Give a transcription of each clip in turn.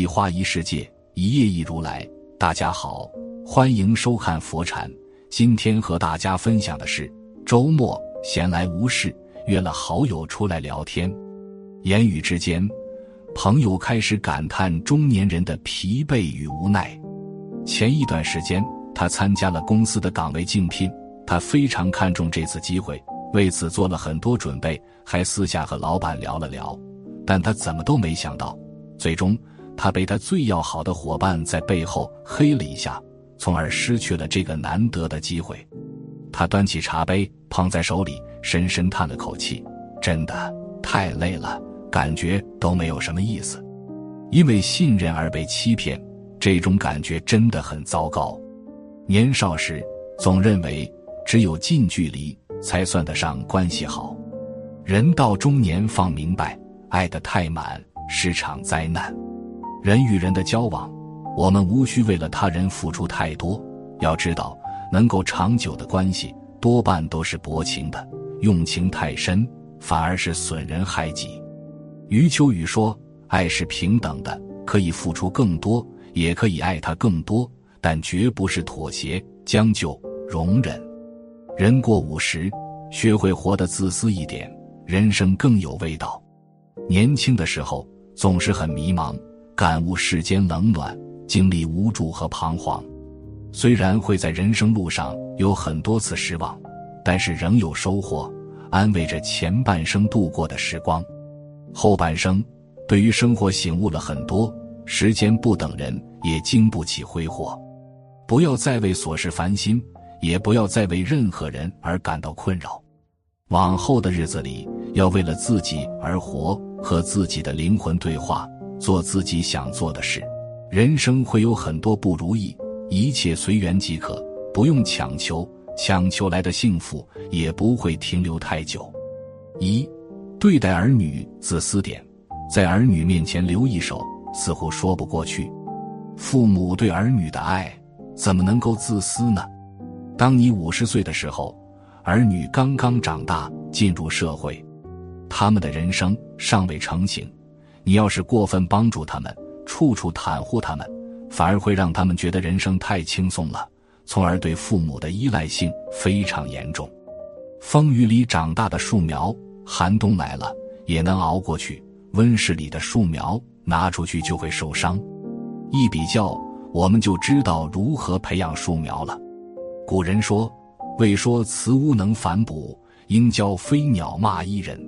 一花一世界，一叶一如来。大家好，欢迎收看佛禅。今天和大家分享的是，周末闲来无事，约了好友出来聊天。言语之间，朋友开始感叹中年人的疲惫与无奈。前一段时间，他参加了公司的岗位竞聘，他非常看重这次机会，为此做了很多准备，还私下和老板聊了聊。但他怎么都没想到，最终。他被他最要好的伙伴在背后黑了一下，从而失去了这个难得的机会。他端起茶杯，捧在手里，深深叹了口气：“真的太累了，感觉都没有什么意思。因为信任而被欺骗，这种感觉真的很糟糕。年少时总认为只有近距离才算得上关系好，人到中年方明白，爱得太满是场灾难。”人与人的交往，我们无需为了他人付出太多。要知道，能够长久的关系多半都是薄情的，用情太深反而是损人害己。余秋雨说：“爱是平等的，可以付出更多，也可以爱他更多，但绝不是妥协、将就、容忍。”人过五十，学会活得自私一点，人生更有味道。年轻的时候总是很迷茫。感悟世间冷暖，经历无助和彷徨，虽然会在人生路上有很多次失望，但是仍有收获，安慰着前半生度过的时光。后半生，对于生活醒悟了很多。时间不等人，也经不起挥霍。不要再为琐事烦心，也不要再为任何人而感到困扰。往后的日子里，要为了自己而活，和自己的灵魂对话。做自己想做的事，人生会有很多不如意，一切随缘即可，不用强求，强求来的幸福也不会停留太久。一，对待儿女自私点，在儿女面前留一手，似乎说不过去。父母对儿女的爱，怎么能够自私呢？当你五十岁的时候，儿女刚刚长大，进入社会，他们的人生尚未成型。你要是过分帮助他们，处处袒护他们，反而会让他们觉得人生太轻松了，从而对父母的依赖性非常严重。风雨里长大的树苗，寒冬来了也能熬过去；温室里的树苗，拿出去就会受伤。一比较，我们就知道如何培养树苗了。古人说：“未说慈乌能反哺，应教飞鸟骂伊人。”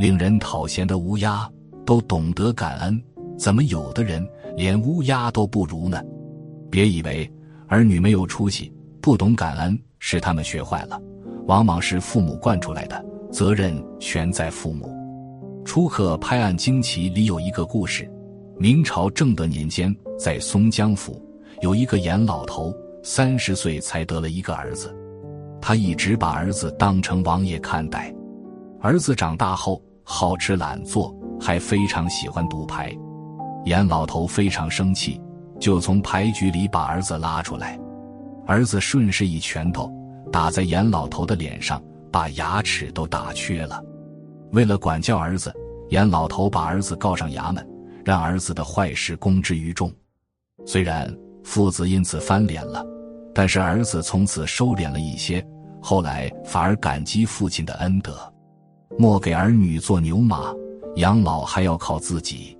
令人讨嫌的乌鸦。都懂得感恩，怎么有的人连乌鸦都不如呢？别以为儿女没有出息、不懂感恩是他们学坏了，往往是父母惯出来的，责任全在父母。初刻拍案惊奇里有一个故事：明朝正德年间，在松江府有一个严老头，三十岁才得了一个儿子，他一直把儿子当成王爷看待。儿子长大后好吃懒做。还非常喜欢赌牌，严老头非常生气，就从牌局里把儿子拉出来。儿子顺势一拳头打在严老头的脸上，把牙齿都打缺了。为了管教儿子，严老头把儿子告上衙门，让儿子的坏事公之于众。虽然父子因此翻脸了，但是儿子从此收敛了一些，后来反而感激父亲的恩德，莫给儿女做牛马。养老还要靠自己。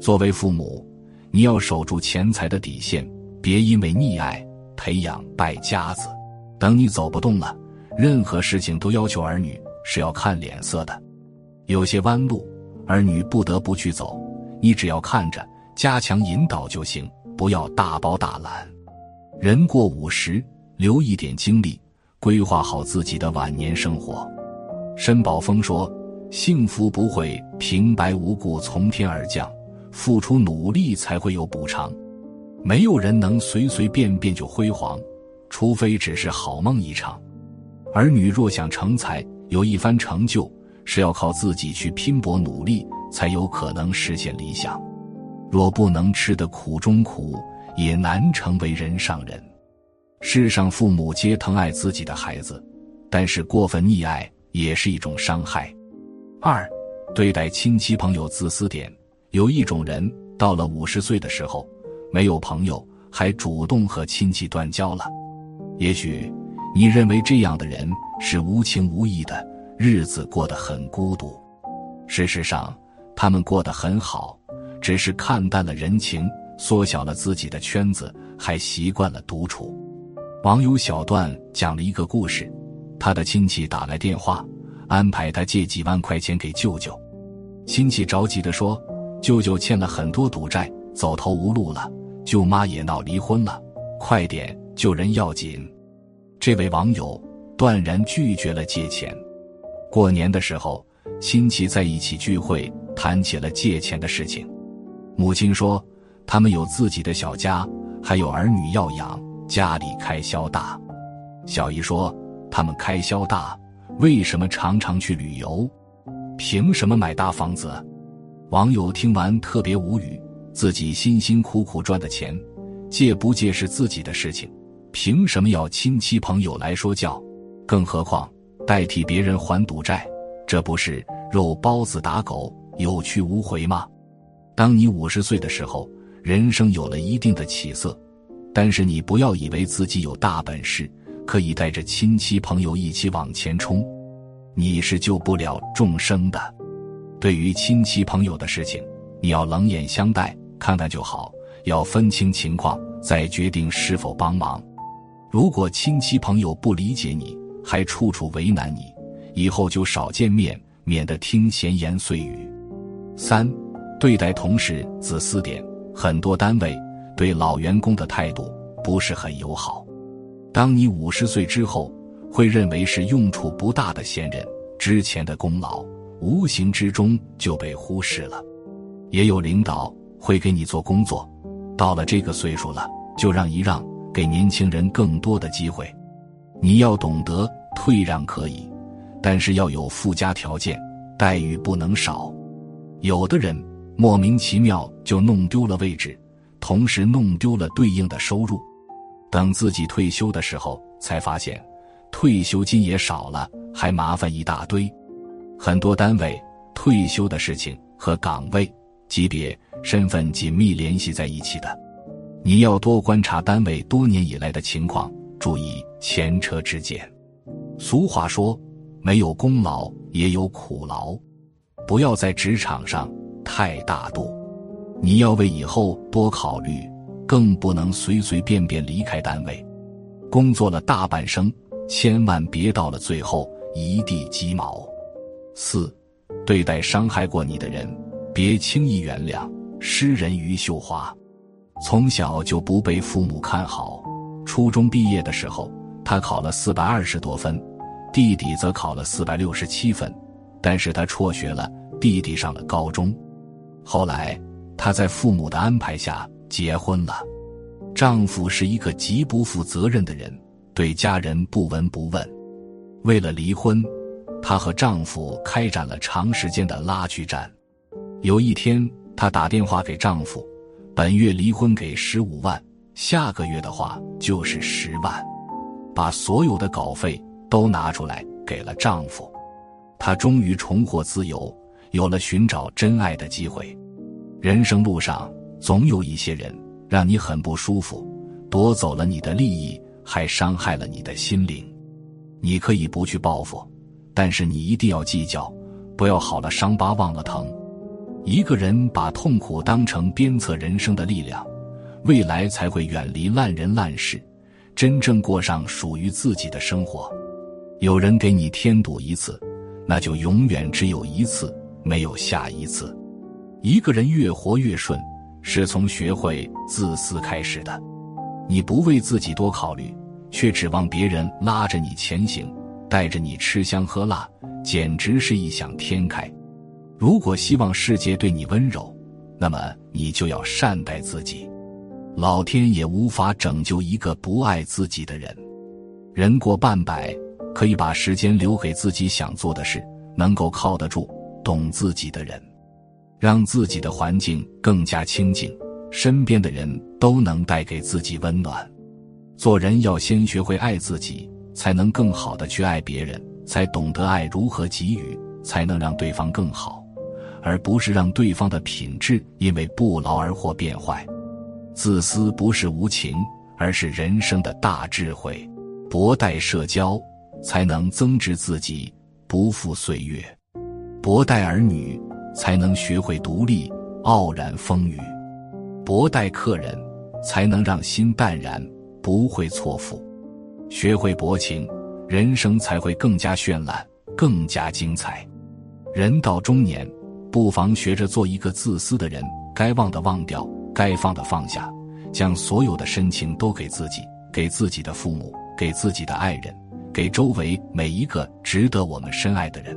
作为父母，你要守住钱财的底线，别因为溺爱培养败家子。等你走不动了，任何事情都要求儿女是要看脸色的。有些弯路，儿女不得不去走，你只要看着，加强引导就行，不要大包大揽。人过五十，留一点精力，规划好自己的晚年生活。申宝峰说。幸福不会平白无故从天而降，付出努力才会有补偿。没有人能随随便便就辉煌，除非只是好梦一场。儿女若想成才，有一番成就，是要靠自己去拼搏努力，才有可能实现理想。若不能吃得苦中苦，也难成为人上人。世上父母皆疼爱自己的孩子，但是过分溺爱也是一种伤害。二，对待亲戚朋友自私点。有一种人到了五十岁的时候，没有朋友，还主动和亲戚断交了。也许你认为这样的人是无情无义的，日子过得很孤独。事实上，他们过得很好，只是看淡了人情，缩小了自己的圈子，还习惯了独处。网友小段讲了一个故事：他的亲戚打来电话，安排他借几万块钱给舅舅。亲戚着急地说：“舅舅欠了很多赌债，走投无路了；舅妈也闹离婚了，快点救人要紧。”这位网友断然拒绝了借钱。过年的时候，亲戚在一起聚会，谈起了借钱的事情。母亲说：“他们有自己的小家，还有儿女要养。”家里开销大，小姨说：“他们开销大，为什么常常去旅游？凭什么买大房子？”网友听完特别无语，自己辛辛苦苦赚的钱，借不借是自己的事情，凭什么要亲戚朋友来说教？更何况代替别人还赌债，这不是肉包子打狗，有去无回吗？当你五十岁的时候，人生有了一定的起色。但是你不要以为自己有大本事，可以带着亲戚朋友一起往前冲，你是救不了众生的。对于亲戚朋友的事情，你要冷眼相待，看看就好，要分清情况再决定是否帮忙。如果亲戚朋友不理解你，还处处为难你，以后就少见面，免得听闲言碎语。三，对待同事自私点，很多单位。对老员工的态度不是很友好。当你五十岁之后，会认为是用处不大的闲人，之前的功劳无形之中就被忽视了。也有领导会给你做工作，到了这个岁数了，就让一让，给年轻人更多的机会。你要懂得退让可以，但是要有附加条件，待遇不能少。有的人莫名其妙就弄丢了位置。同时弄丢了对应的收入，等自己退休的时候，才发现退休金也少了，还麻烦一大堆。很多单位退休的事情和岗位、级别、身份紧密联系在一起的，你要多观察单位多年以来的情况，注意前车之鉴。俗话说：“没有功劳也有苦劳，不要在职场上太大度。”你要为以后多考虑，更不能随随便便离开单位。工作了大半生，千万别到了最后一地鸡毛。四，对待伤害过你的人，别轻易原谅。诗人余秀华，从小就不被父母看好。初中毕业的时候，他考了四百二十多分，弟弟则考了四百六十七分，但是他辍学了，弟弟上了高中。后来。他在父母的安排下结婚了，丈夫是一个极不负责任的人，对家人不闻不问。为了离婚，她和丈夫开展了长时间的拉锯战。有一天，她打电话给丈夫：“本月离婚给十五万，下个月的话就是十万。”把所有的稿费都拿出来给了丈夫。她终于重获自由，有了寻找真爱的机会。人生路上总有一些人让你很不舒服，夺走了你的利益，还伤害了你的心灵。你可以不去报复，但是你一定要计较，不要好了伤疤忘了疼。一个人把痛苦当成鞭策人生的力量，未来才会远离烂人烂事，真正过上属于自己的生活。有人给你添堵一次，那就永远只有一次，没有下一次。一个人越活越顺，是从学会自私开始的。你不为自己多考虑，却指望别人拉着你前行，带着你吃香喝辣，简直是异想天开。如果希望世界对你温柔，那么你就要善待自己。老天也无法拯救一个不爱自己的人。人过半百，可以把时间留给自己想做的事，能够靠得住、懂自己的人，让自己的环境更加清静，身边的人都能带给自己温暖。做人要先学会爱自己，才能更好的去爱别人，才懂得爱如何给予，才能让对方更好，而不是让对方的品质因为不劳而获变坏。自私不是无情，而是人生的大智慧。博待社交，才能增值自己，不负岁月；博待儿女，才能学会独立，傲然风雨；博待客人，才能让心淡然，不会错付。学会薄情，人生才会更加绚烂，更加精彩。人到中年，不妨学着做一个自私的人，该忘的忘掉，该放的放下，将所有的深情都给自己，给自己的父母。给自己的爱人，给周围每一个值得我们深爱的人。